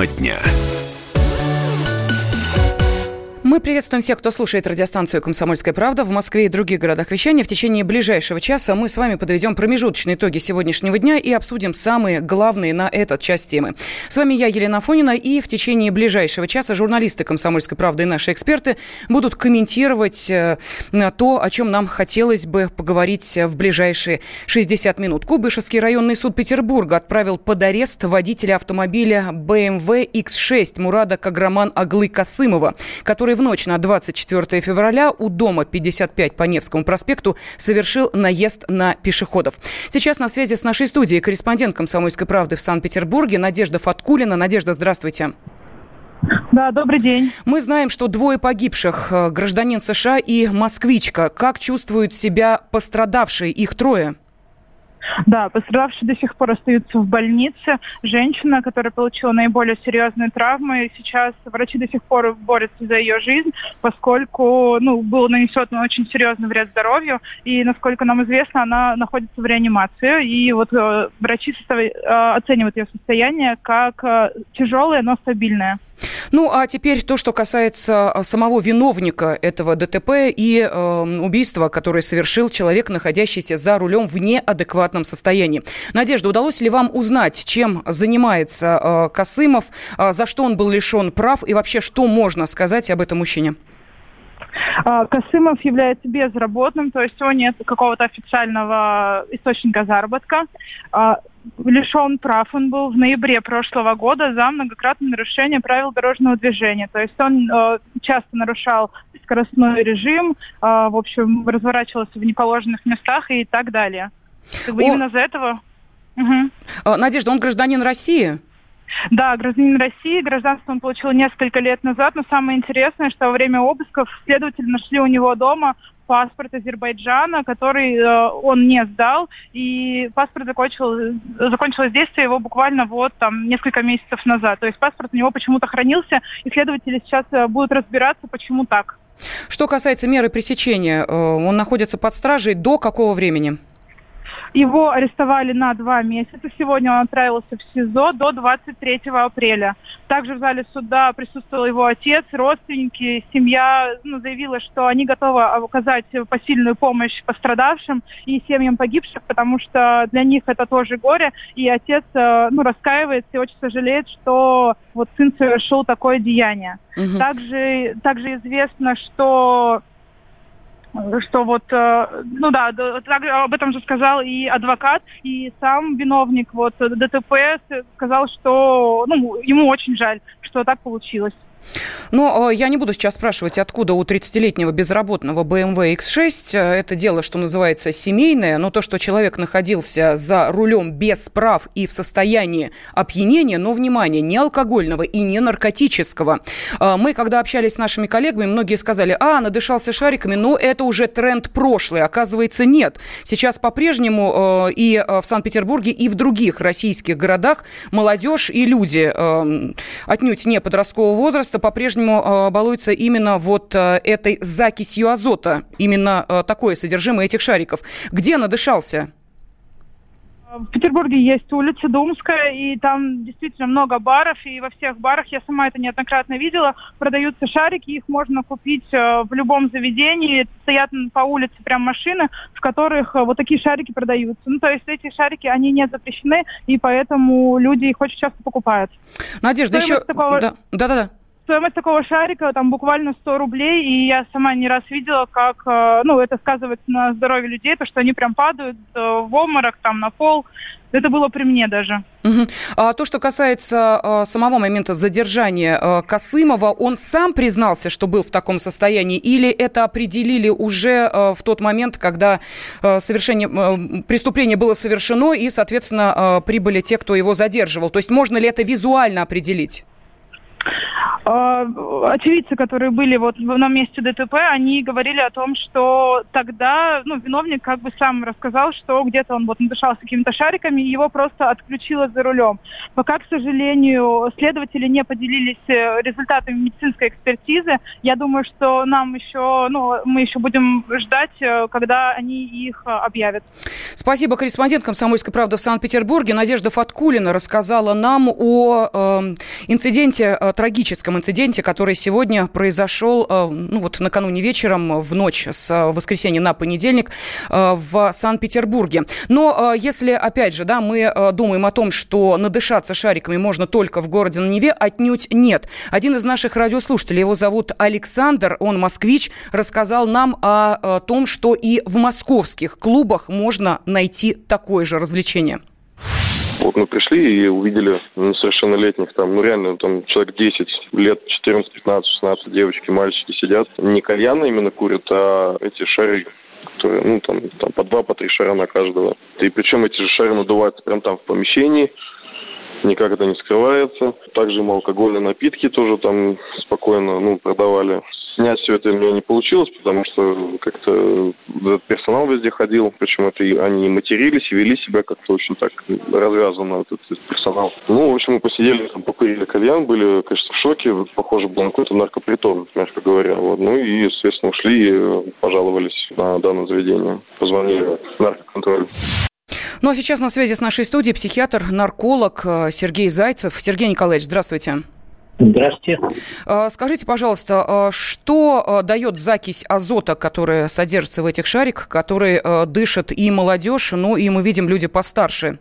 Тема дня. Мы приветствуем всех, кто слушает радиостанцию «Комсомольская правда» в Москве и других городах вещания. В течение ближайшего часа мы с вами подведем промежуточные итоги сегодняшнего дня и обсудим самые главные на этот час темы. С вами я, Елена Фонина, и в течение ближайшего часа журналисты «Комсомольской правды» и наши эксперты будут комментировать э, то, о чем нам хотелось бы поговорить в ближайшие 60 минут. Кубышевский районный суд Петербурга отправил под арест водителя автомобиля BMW X6 Мурада Каграман Аглы Касымова, который в ночь на 24 февраля у дома 55 по Невскому проспекту совершил наезд на пешеходов. Сейчас на связи с нашей студией корреспондент «Комсомольской правды» в Санкт-Петербурге Надежда Фаткулина. Надежда, здравствуйте. Да, добрый день. Мы знаем, что двое погибших, э, гражданин США и москвичка. Как чувствуют себя пострадавшие? Их трое. Да, пострадавшие до сих пор остаются в больнице. Женщина, которая получила наиболее серьезные травмы, сейчас врачи до сих пор борются за ее жизнь, поскольку ну, был нанесен очень серьезный вред здоровью, и, насколько нам известно, она находится в реанимации, и вот э, врачи состав... э, оценивают ее состояние как э, тяжелое, но стабильное. Ну, а теперь то, что касается а, самого виновника этого ДТП и э, убийства, которое совершил человек, находящийся за рулем в неадекватном состоянии. Надежда, удалось ли вам узнать, чем занимается э, Косымов, э, за что он был лишен прав и вообще, что можно сказать об этом мужчине? А, Косымов является безработным, то есть у него нет какого-то официального источника заработка. А, лишен прав он был в ноябре прошлого года за многократное нарушение правил дорожного движения. То есть он э, часто нарушал скоростной режим, э, в общем, разворачивался в неположенных местах и так далее. Как бы О... Именно за этого... Угу. Надежда, он гражданин России? Да, гражданин России, гражданство он получил несколько лет назад, но самое интересное, что во время обысков следователи нашли у него дома паспорт Азербайджана, который э, он не сдал, и паспорт закончил, закончилось действие его буквально вот там несколько месяцев назад. То есть паспорт у него почему-то хранился, и следователи сейчас э, будут разбираться, почему так. Что касается меры пресечения, э, он находится под стражей до какого времени? Его арестовали на два месяца. Сегодня он отправился в СИЗО до 23 апреля. Также в зале суда присутствовал его отец, родственники, семья ну, заявила, что они готовы оказать посильную помощь пострадавшим и семьям погибших, потому что для них это тоже горе. И отец э, ну, раскаивается и очень сожалеет, что вот сын совершил такое деяние. Угу. Также, также известно, что что вот, э, ну да, так, об этом же сказал и адвокат, и сам виновник вот ДТП сказал, что ну, ему очень жаль, что так получилось. Но э, я не буду сейчас спрашивать, откуда у 30-летнего безработного BMW X6. Э, это дело, что называется, семейное. Но то, что человек находился за рулем без прав и в состоянии опьянения, но, внимание, не алкогольного и не наркотического. Э, мы, когда общались с нашими коллегами, многие сказали, а, надышался шариками, но это уже тренд прошлый. Оказывается, нет. Сейчас по-прежнему и в Санкт-Петербурге, и в других российских городах молодежь и люди отнюдь не подросткового возраста по-прежнему по-прежнему э, балуется именно вот э, этой закисью азота, именно э, такое содержимое этих шариков. Где надышался? В Петербурге есть улица Думская, и там действительно много баров, и во всех барах, я сама это неоднократно видела, продаются шарики, их можно купить в любом заведении, стоят по улице прям машины, в которых вот такие шарики продаются. Ну, то есть эти шарики, они не запрещены, и поэтому люди их очень часто покупают. Надежда, Стоимость еще... Такого... Да, да, да стоимость такого шарика там буквально 100 рублей, и я сама не раз видела, как, э, ну, это сказывается на здоровье людей, то, что они прям падают э, в обморок, там, на пол. Это было при мне даже. Угу. А то, что касается а, самого момента задержания а, Косымова, он сам признался, что был в таком состоянии, или это определили уже а, в тот момент, когда а, совершение, а, преступление было совершено, и, соответственно, а, прибыли те, кто его задерживал? То есть можно ли это визуально определить? А, очевидцы, которые были вот на месте ДТП, они говорили о том, что тогда ну, виновник как бы сам рассказал, что где-то он вот надышался какими-то шариками, и его просто отключило за рулем. Пока, к сожалению, следователи не поделились э, результатами медицинской экспертизы. Я думаю, что нам еще, ну, мы еще будем ждать, э, когда они их э, объявят. Спасибо. Корреспондент «Комсомольской правды» в Санкт-Петербурге Надежда Фаткулина рассказала нам о э, инциденте, э, трагическом инциденте, который сегодня произошел, э, ну вот накануне вечером, в ночь с э, воскресенья на понедельник э, в Санкт-Петербурге. Но если, опять же, да, мы думаем о том, что надышаться шариками можно только в городе на Неве, отнюдь нет. Один из наших радиослушателей, его зовут Александр, он москвич, рассказал нам о том, что и в московских клубах можно найти такое же развлечение. Вот мы пришли и увидели ну, совершеннолетних там, ну реально, там человек 10 лет, 14, 15, 16 девочки, мальчики сидят. Не кальяны именно курят, а эти шары которые, ну, там, там по два, по три шара на каждого. И причем эти же шары надуваются прямо там в помещении, никак это не скрывается. Также мы алкогольные напитки тоже там спокойно ну, продавали снять все это у меня не получилось, потому что как-то этот персонал везде ходил, причем это они матерились и вели себя как-то очень так развязанно, этот, этот персонал. Ну, в общем, мы посидели, там, покурили кальян, были, конечно, в шоке, похоже было на какой-то наркопритон, мягко говоря. Вот. Ну и, естественно, ушли и пожаловались на данное заведение, позвонили в наркоконтроль. Ну а сейчас на связи с нашей студией психиатр, нарколог э, Сергей Зайцев. Сергей Николаевич, здравствуйте. Здравствуйте. А, скажите, пожалуйста, а, что а, дает закись азота, которая содержится в этих шариках, который дышит и молодежь, ну и мы видим люди постарше?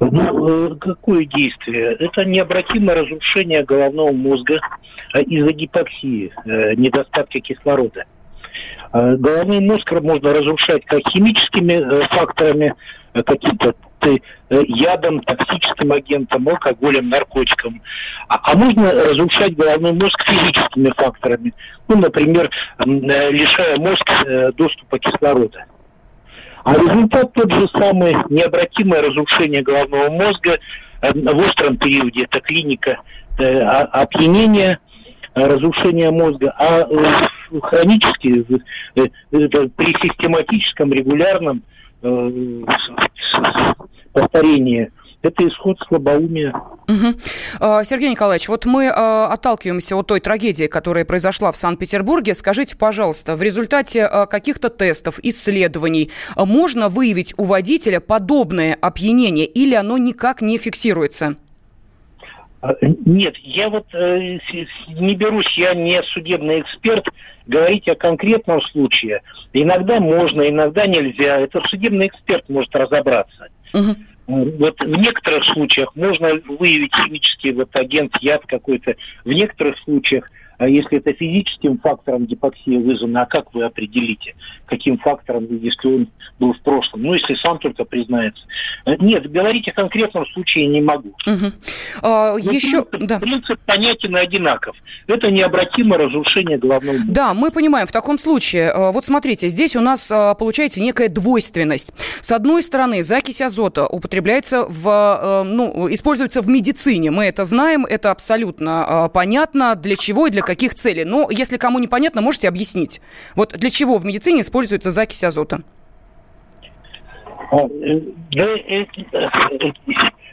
Ну, э, какое действие? Это необратимое разрушение головного мозга из-за гипоксии, э, недостатка кислорода. Головной мозг можно разрушать как химическими э, факторами, каким-то ты э, ядом, токсическим агентом, алкоголем, наркотиком. А, а можно разрушать головной мозг физическими факторами. Ну, например, э, лишая мозг э, доступа кислорода. А результат тот же самый необратимое разрушение головного мозга в остром периоде. Это клиника опьянения, разрушения мозга, а хронически, при систематическом, регулярном Э, повторение это исход слабоумия. Угу. Сергей Николаевич, вот мы а, отталкиваемся от той трагедии, которая произошла в Санкт-Петербурге. Скажите, пожалуйста, в результате а, каких-то тестов, исследований можно выявить у водителя подобное опьянение или оно никак не фиксируется? Нет, я вот э, не берусь, я не судебный эксперт, говорить о конкретном случае. Иногда можно, иногда нельзя. Это судебный эксперт может разобраться. Угу. Вот в некоторых случаях можно выявить химический вот агент, яд какой-то. В некоторых случаях а если это физическим фактором гипоксия вызвана, а как вы определите, каким фактором, если он был в прошлом? Ну, если сам только признается. Э, нет, говорить о конкретном случае не могу. Угу. А, еще... принцип, да. принцип понятен и одинаков. Это необратимое разрушение головного мозга. Да, мы понимаем. В таком случае, э, вот смотрите, здесь у нас э, получается некая двойственность. С одной стороны, закись азота употребляется в, ну, используется в медицине. Мы это знаем, это абсолютно понятно, для чего и для каких целей. Но если кому непонятно, можете объяснить. Вот для чего в медицине используется закись азота? А, э, э, э,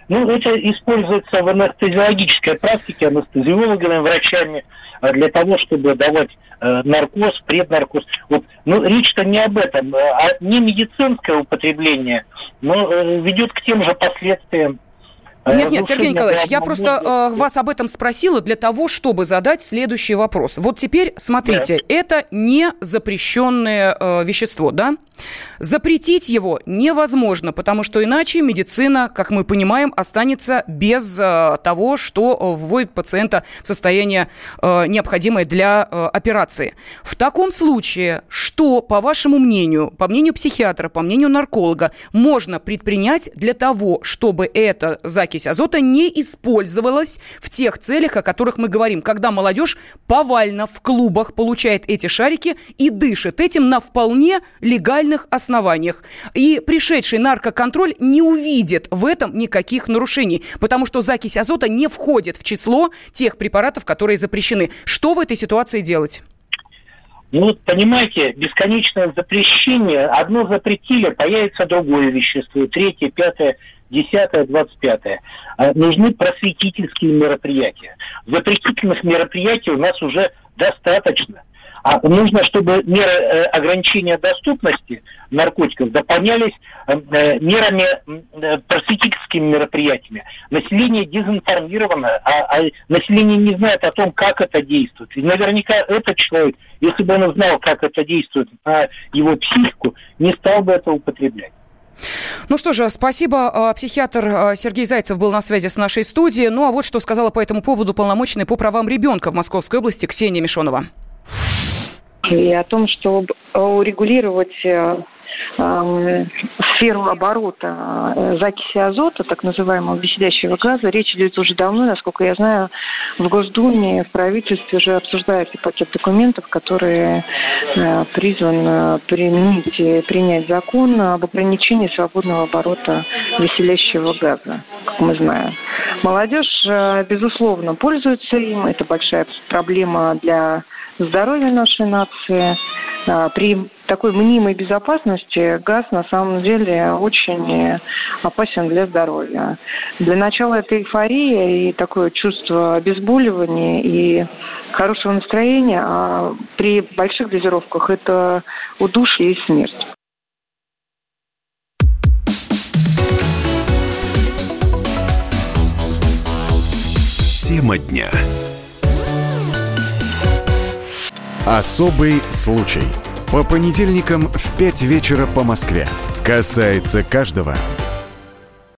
ну, это используется в анестезиологической практике анестезиологами, врачами для того, чтобы давать наркоз, преднаркоз. Вот, ну, речь-то не об этом, а не медицинское употребление, но ведет к тем же последствиям а нет, нет, Сергей Николаевич, я просто э, вас об этом спросила для того, чтобы задать следующий вопрос. Вот теперь, смотрите, да. это не запрещенное э, вещество, да? Запретить его невозможно, потому что иначе медицина, как мы понимаем, останется без э, того, что вводит пациента в состояние э, необходимое для э, операции. В таком случае, что, по вашему мнению, по мнению психиатра, по мнению нарколога, можно предпринять для того, чтобы эта закись азота не использовалась в тех целях, о которых мы говорим, когда молодежь повально в клубах получает эти шарики и дышит этим на вполне легальных основаниях. И пришедший наркоконтроль не увидит в этом никаких нарушений, потому что закись азота не входит в число тех препаратов, которые запрещены. Что в этой ситуации делать? Ну, понимаете, бесконечное запрещение, одно запретили, появится другое вещество, третье, пятое, десятое, двадцать пятое. А нужны просветительские мероприятия. Запретительных мероприятий у нас уже достаточно. А нужно, чтобы меры э, ограничения доступности наркотиков дополнялись э, мерами, э, просветительскими мероприятиями. Население дезинформировано, а, а население не знает о том, как это действует. И наверняка этот человек, если бы он знал, как это действует на его психику, не стал бы это употреблять. Ну что же, спасибо. А, психиатр а, Сергей Зайцев был на связи с нашей студией. Ну а вот что сказала по этому поводу полномоченный по правам ребенка в Московской области Ксения Мишонова. И о том, чтобы урегулировать э, сферу оборота э, закиси азота, так называемого веселящего газа, речь идет уже давно, насколько я знаю, в Госдуме, в правительстве уже обсуждается пакет документов, который э, призван применить, принять закон об ограничении свободного оборота веселящего газа, как мы знаем. Молодежь, э, безусловно, пользуется им. Это большая проблема для здоровья нашей нации. При такой мнимой безопасности газ на самом деле очень опасен для здоровья. Для начала это эйфория и такое чувство обезболивания и хорошего настроения, а при больших дозировках это удушье и смерть. Тема дня. Особый случай. По понедельникам в 5 вечера по Москве. Касается каждого.